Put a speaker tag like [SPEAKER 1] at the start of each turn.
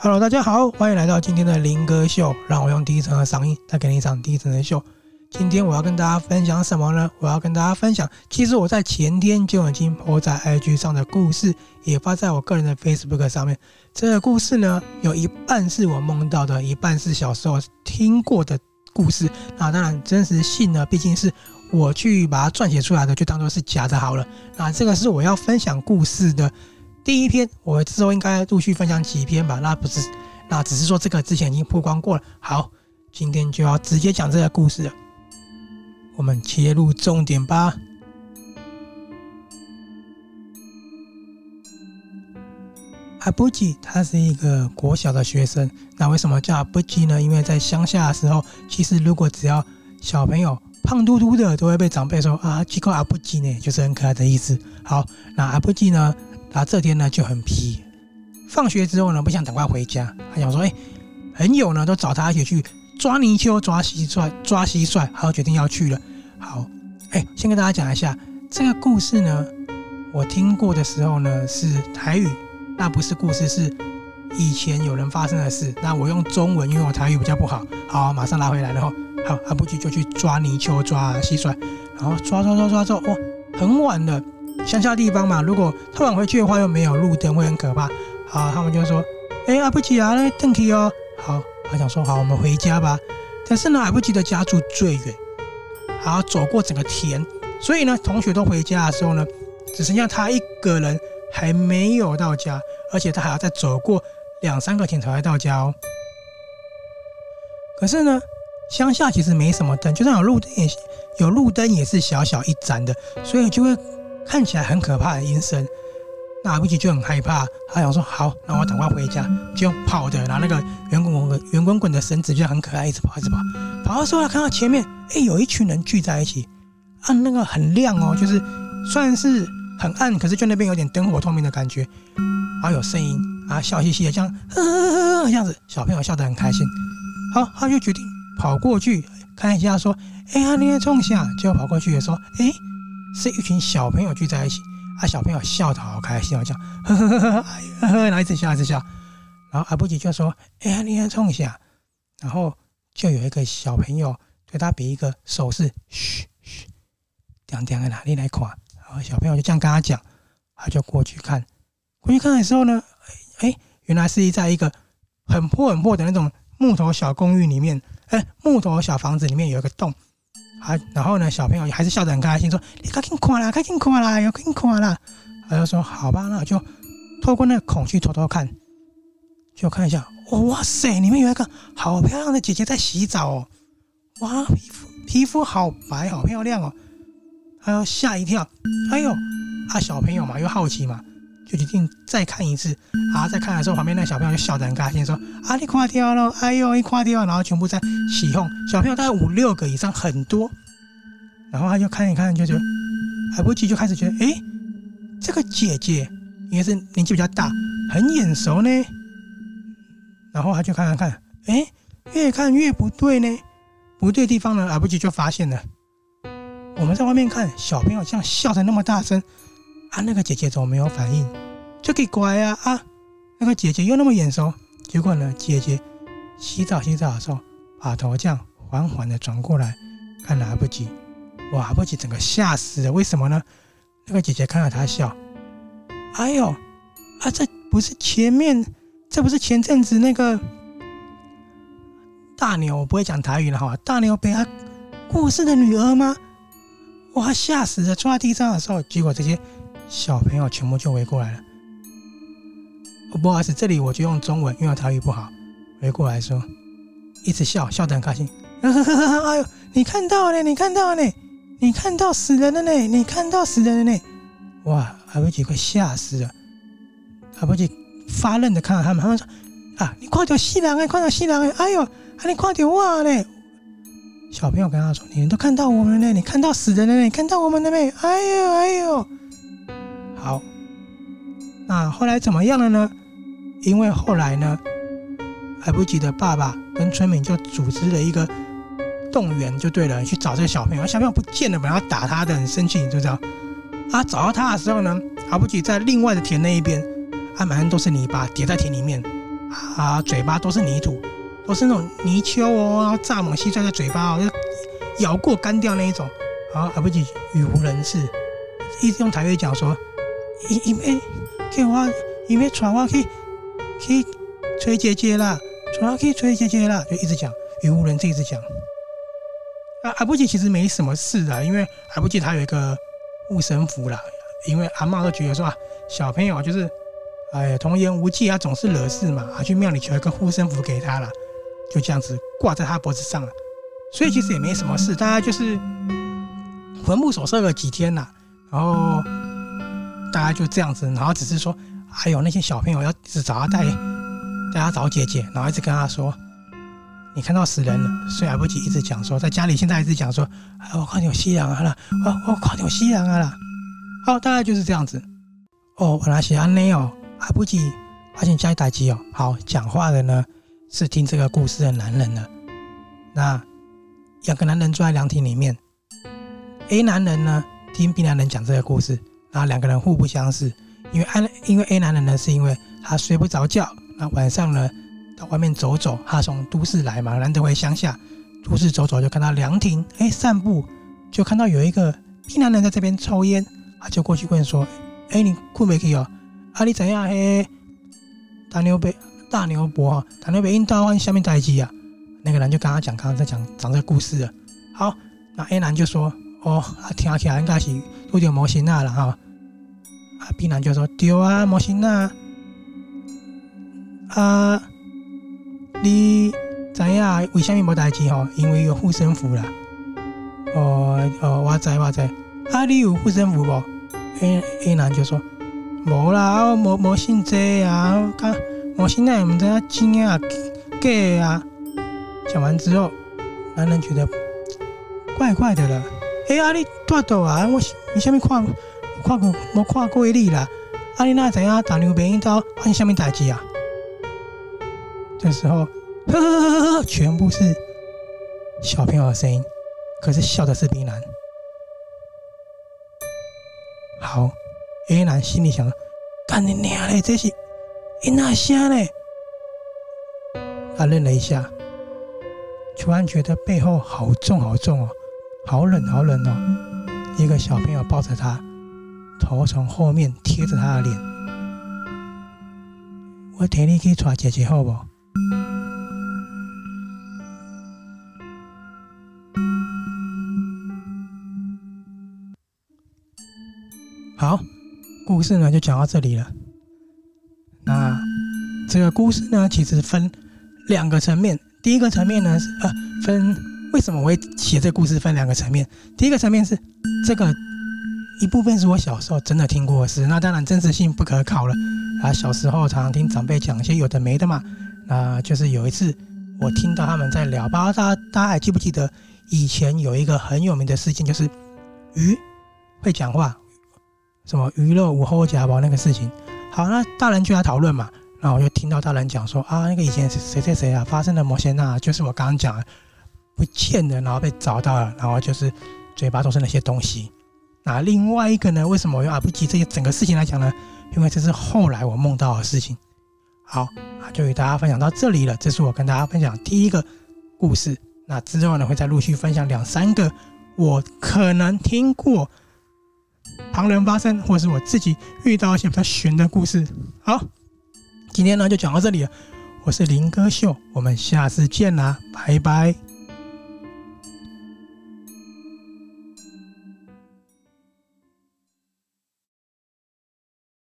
[SPEAKER 1] Hello，大家好，欢迎来到今天的林哥秀，让我用低沉的嗓音带给你一场低沉的秀。今天我要跟大家分享什么呢？我要跟大家分享，其实我在前天就已经 po 在 IG 上的故事，也发在我个人的 Facebook 上面。这个故事呢，有一半是我梦到的，一半是小时候听过的故事。那当然，真实性呢，毕竟是我去把它撰写出来的，就当做是假的好了。那这个是我要分享故事的。第一篇，我之后应该陆续分享几篇吧。那不是，那只是说这个之前已经曝光过了。好，今天就要直接讲这个故事了。我们切入重点吧。阿布吉他是一个国小的学生。那为什么叫阿布吉呢？因为在乡下的时候，其实如果只要小朋友胖嘟嘟的，都会被长辈说啊，吉克阿布吉呢，就是很可爱的意思。好，那阿布吉呢？他这天呢就很皮，放学之后呢不想赶快回家，他想说：“哎，朋友呢都找他一起去抓泥鳅、抓蟋蟀、抓蟋蟀，他就决定要去了。”好，哎，先跟大家讲一下这个故事呢，我听过的时候呢是台语，那不是故事，是以前有人发生的事。那我用中文，因为我台语比较不好，好，马上拉回来。然后，好，阿布吉就去抓泥鳅、抓蟋蟀，然后抓抓抓抓抓，哇，很晚了。乡下地方嘛，如果太晚回去的话，又没有路灯，会很可怕。好，他们就说：“哎、欸，阿布吉啊，那灯去哦。”好，他想说：“好，我们回家吧。”但是呢，阿布吉的家住最远，好走过整个田，所以呢，同学都回家的时候呢，只剩下他一个人还没有到家，而且他还要再走过两三个田才会到家哦。可是呢，乡下其实没什么灯，就算有路灯也有路灯也是小小一盏的，所以就会。看起来很可怕的阴森，那阿布吉就很害怕，他想说好，那我赶快回家，就跑的，拿那个圆滚滚、圆滚滚的绳子，就很可爱，一直跑，一直跑。跑的时候，看到前面，哎、有一群人聚在一起，啊，那个很亮哦，就是算是很暗，可是就那边有点灯火通明的感觉，然后有声音，啊，笑嘻嘻的，这样呵呵呵这样子，小朋友笑得很开心。好，他就决定跑过去看一下，说，哎、欸、呀，你在冲下？就跑过去的时候，哎、是一群小朋友聚在一起，啊，小朋友笑得好开心，好像呵呵呵呵，呵呵，然后一直笑一直笑，然后阿布吉就说：“哎呀，你来冲一下。”然后就有一个小朋友对他比一个手势，嘘嘘，点点在哪里来看？然后小朋友就这样跟他讲，他就过去看，过去看的时候呢，哎，原来是在一个很破很破的那种木头小公寓里面，哎，木头小房子里面有一个洞。啊，然后呢，小朋友还是笑得很开心，说：“你赶紧看啦，赶紧看啦，要赶紧看啦。”他就说：“好吧，那我就透过那个孔去偷偷看，就看一下。哦，哇塞，里面有一个好漂亮的姐姐在洗澡哦，哇，皮肤皮肤好白，好漂亮哦。”他要吓一跳，哎呦，啊，小朋友嘛，又好奇嘛，就决定再看一次。啊，再看的时候，旁边那小朋友就笑得很开心，说：“啊，你垮掉了，哎呦，你垮掉。”然后全部在起哄。小朋友大概五六个以上，很多。然后他就看一看，就觉得阿布吉就开始觉得，哎，这个姐姐应该是年纪比较大，很眼熟呢。然后他就看看看，哎，越看越不对呢。不对地方呢，来不及就发现了。我们在外面看，小朋友这样笑得那么大声，啊，那个姐姐怎么没有反应？就给乖啊啊！那个姐姐又那么眼熟，结果呢，姐姐洗澡洗澡的时候，把头这样缓缓的转过来，看来不及。哇，不及整个吓死了！为什么呢？那个姐姐看到他笑，哎呦，啊，这不是前面，这不是前阵子那个大牛，我不会讲台语了哈，大牛被他过世的女儿吗？哇，吓死了！坐在地上的时候，结果这些小朋友全部就围过来了。不好意思，这里我就用中文，因为我台语不好，围过来说，一直笑，笑得很开心。哎呦，你看到了，你看到了。你看到死人了呢！你看到死人了呢！哇，阿布吉快吓死了！阿布吉发愣的看着他们，他们说：“啊，你快点死人哎，快点死人哎！哎呦，啊，你快点哇嘞！”小朋友跟他说：“你们都看到我们了呢，你看到死人了呢，你看到我们了没？哎呦哎呦！”好，那后来怎么样了呢？因为后来呢，阿布吉的爸爸跟村民就组织了一个。动员就对了，去找这个小朋友。小朋友不见了，本来要打他的，很生气，你知道？啊，找到他的时候呢，阿布吉在另外的田那一边，啊，满身都是泥巴，跌在田里面。啊，嘴巴都是泥土，都是那种泥鳅哦，然后蚱蜢蟋蟀在嘴巴哦，就咬过干掉那一种。啊，阿不吉语无伦次，一直用台语讲说，因因为叫我，因为传我去去崔姐姐啦，传我去崔姐姐啦，就一直讲语无伦次，一直讲。啊，阿不吉其实没什么事的，因为阿不吉他有一个护身符啦，因为阿嬷都觉得说啊，小朋友就是哎呀童言无忌啊，总是惹事嘛，啊去庙里求一个护身符给他了，就这样子挂在他脖子上了，所以其实也没什么事，大家就是。魂不守舍了几天呐、啊，然后大家就这样子，然后只是说，还有那些小朋友要一直找他带，带他找姐姐，然后一直跟他说，你看到死人了，所以来不及一直讲说，在家里现在一直讲说，哎，我看到有夕阳啊了，我我看到有夕阳啊了，好，大概就是这样子。哦，原来是安内哦，来不及发现家里待机哦。好，讲话的呢是听这个故事的男人了，那两个男人坐在凉亭里面。A 男人呢，听 B 男人讲这个故事，然后两个人互不相识。因为 A 因为 A 男人呢，是因为他睡不着觉，那晚上呢到外面走走，他从都市来嘛，难得回乡下，都市走走就看到凉亭，哎，散步就看到有一个 B 男人在这边抽烟，他就过去问说：“哎，你困没去哦？啊，你怎样？嘿，大牛北大牛伯哈，大牛北应到往下面待机啊。”那个人就跟他讲，刚刚在讲讲这个故事了。好，那 A 男就说。哦，啊，听起来应该是有点魔神仔了哈。啊，B 男就说对啊，魔神啊。啊，你知影为什么无代志吼？因为有护身符啦。哦哦，我知我知。啊，你有护身符无？A A 男就说无啦，我无无信这啊。看魔神仔毋知影真啊假啊。讲完之后，男人觉得怪怪的了。哎、欸，阿你多大啊？我你下面看看过没看过你啦？阿你那怎样？打牛鞭一刀，换下面打击啊？这时候，呵呵呵呵呵，全部是小朋友的声音，可是笑的是冰男。好，A 男心里想：干你娘嘞！这是伊那声嘞？他愣了一下，突然觉得背后好重好重哦。好冷，好冷哦！一个小朋友抱着他，头从后面贴着他的脸。我带你去找姐姐好不好？好，故事呢就讲到这里了。那这个故事呢，其实分两个层面。第一个层面呢是呃分。为什么我会写这个故事？分两个层面。第一个层面是这个一部分是我小时候真的听过的事，那当然真实性不可考了。啊，小时候常常听长辈讲一些有的没的嘛。那就是有一次我听到他们在聊，不知道大家大家还记不记得以前有一个很有名的事情，就是鱼会讲话，什么鱼肉无后夹包那个事情。好，那大人就来讨论嘛。然后我就听到大人讲说啊，那个以前谁谁谁啊发生的某些那，就是我刚刚讲的。不见了，然后被找到了，然后就是嘴巴都是那些东西。那另外一个呢？为什么我用阿不吉这些整个事情来讲呢？因为这是后来我梦到的事情。好，啊就与大家分享到这里了。这是我跟大家分享第一个故事。那之后呢，会再陆续分享两三个我可能听过旁人发生，或是我自己遇到一些比较悬的故事。好，今天呢就讲到这里了。我是林哥秀，我们下次见啦，拜拜。